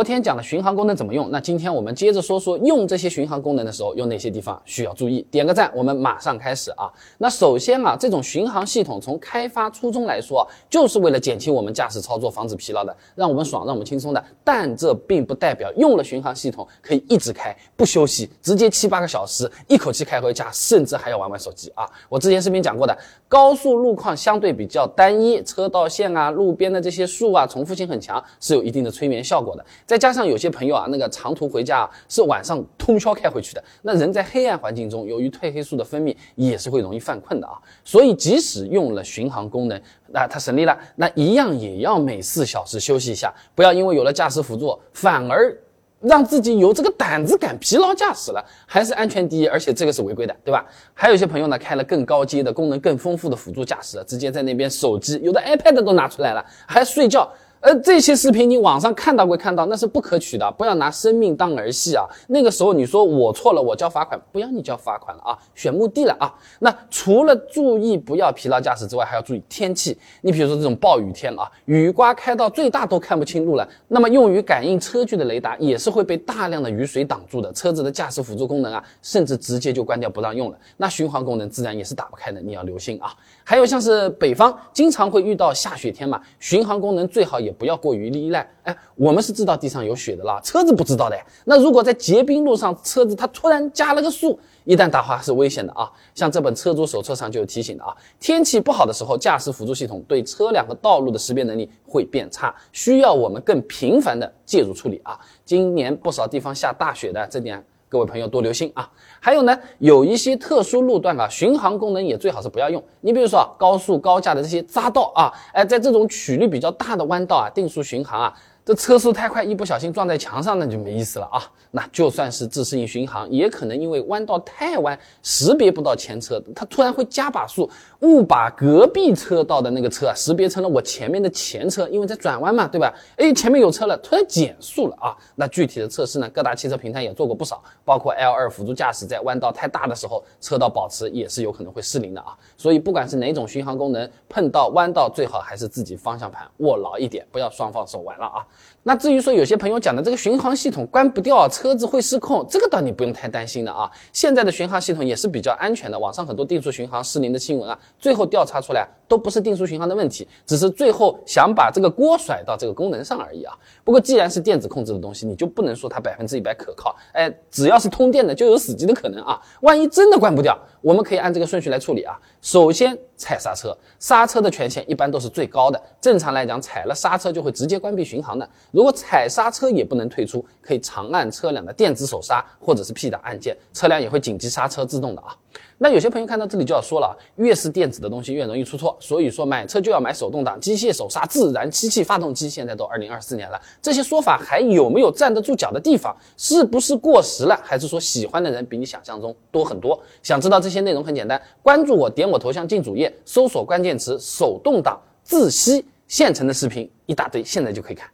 昨天讲了巡航功能怎么用，那今天我们接着说说用这些巡航功能的时候有哪些地方需要注意。点个赞，我们马上开始啊。那首先啊，这种巡航系统从开发初衷来说，就是为了减轻我们驾驶操作，防止疲劳的，让我们爽，让我们轻松的。但这并不代表用了巡航系统可以一直开不休息，直接七八个小时一口气开回家，甚至还要玩玩手机啊。我之前视频讲过的，高速路况相对比较单一，车道线啊、路边的这些树啊，重复性很强，是有一定的催眠效果的。再加上有些朋友啊，那个长途回家啊是晚上通宵开回去的，那人在黑暗环境中，由于褪黑素的分泌也是会容易犯困的啊。所以即使用了巡航功能，那它省力了，那一样也要每四小时休息一下，不要因为有了驾驶辅助，反而让自己有这个胆子敢疲劳驾驶了。还是安全第一，而且这个是违规的，对吧？还有些朋友呢，开了更高阶的、功能更丰富的辅助驾驶，直接在那边手机，有的 iPad 都拿出来了，还睡觉。而这些视频你网上看到归看到，那是不可取的，不要拿生命当儿戏啊！那个时候你说我错了，我交罚款，不要你交罚款了啊，选墓地了啊！那除了注意不要疲劳驾驶之外，还要注意天气。你比如说这种暴雨天啊，雨刮开到最大都看不清路了，那么用于感应车距的雷达也是会被大量的雨水挡住的，车子的驾驶辅助功能啊，甚至直接就关掉不让用了。那巡航功能自然也是打不开的，你要留心啊！还有像是北方经常会遇到下雪天嘛，巡航功能最好也。不要过于依赖。哎，我们是知道地上有雪的啦，车子不知道的。那如果在结冰路上，车子它突然加了个速，一旦打滑是危险的啊。像这本车主手册上就有提醒的啊，天气不好的时候，驾驶辅助系统对车辆和道路的识别能力会变差，需要我们更频繁的介入处理啊。今年不少地方下大雪的，这点。各位朋友多留心啊！还有呢，有一些特殊路段啊，巡航功能也最好是不要用。你比如说高速高架的这些匝道啊，哎，在这种曲率比较大的弯道啊，定速巡航啊。这车速太快，一不小心撞在墙上，那就没意思了啊！那就算是自适应巡航，也可能因为弯道太弯，识别不到前车，它突然会加把速，误把隔壁车道的那个车啊识别成了我前面的前车，因为在转弯嘛，对吧？哎，前面有车了，突然减速了啊！那具体的测试呢，各大汽车平台也做过不少，包括 L2 辅助驾驶在弯道太大的时候，车道保持也是有可能会失灵的啊！所以不管是哪种巡航功能，碰到弯道最好还是自己方向盘握牢一点，不要双放手玩了啊！那至于说有些朋友讲的这个巡航系统关不掉，车子会失控，这个倒你不用太担心的啊。现在的巡航系统也是比较安全的，网上很多定速巡航失灵的新闻啊，最后调查出来都不是定速巡航的问题，只是最后想把这个锅甩到这个功能上而已啊。不过既然是电子控制的东西，你就不能说它百分之一百可靠。哎，只要是通电的就有死机的可能啊。万一真的关不掉，我们可以按这个顺序来处理啊。首先踩刹车，刹车的权限一般都是最高的，正常来讲踩了刹车就会直接关闭巡航的。如果踩刹车也不能退出，可以长按车辆的电子手刹或者是 P 档按键，车辆也会紧急刹车自动的啊。那有些朋友看到这里就要说了，越是电子的东西越容易出错，所以说买车就要买手动挡、机械手刹、自然吸气发动机。现在都二零二四年了，这些说法还有没有站得住脚的地方？是不是过时了？还是说喜欢的人比你想象中多很多？想知道这些内容很简单，关注我，点我头像进主页，搜索关键词“手动挡自吸”，现成的视频一大堆，现在就可以看。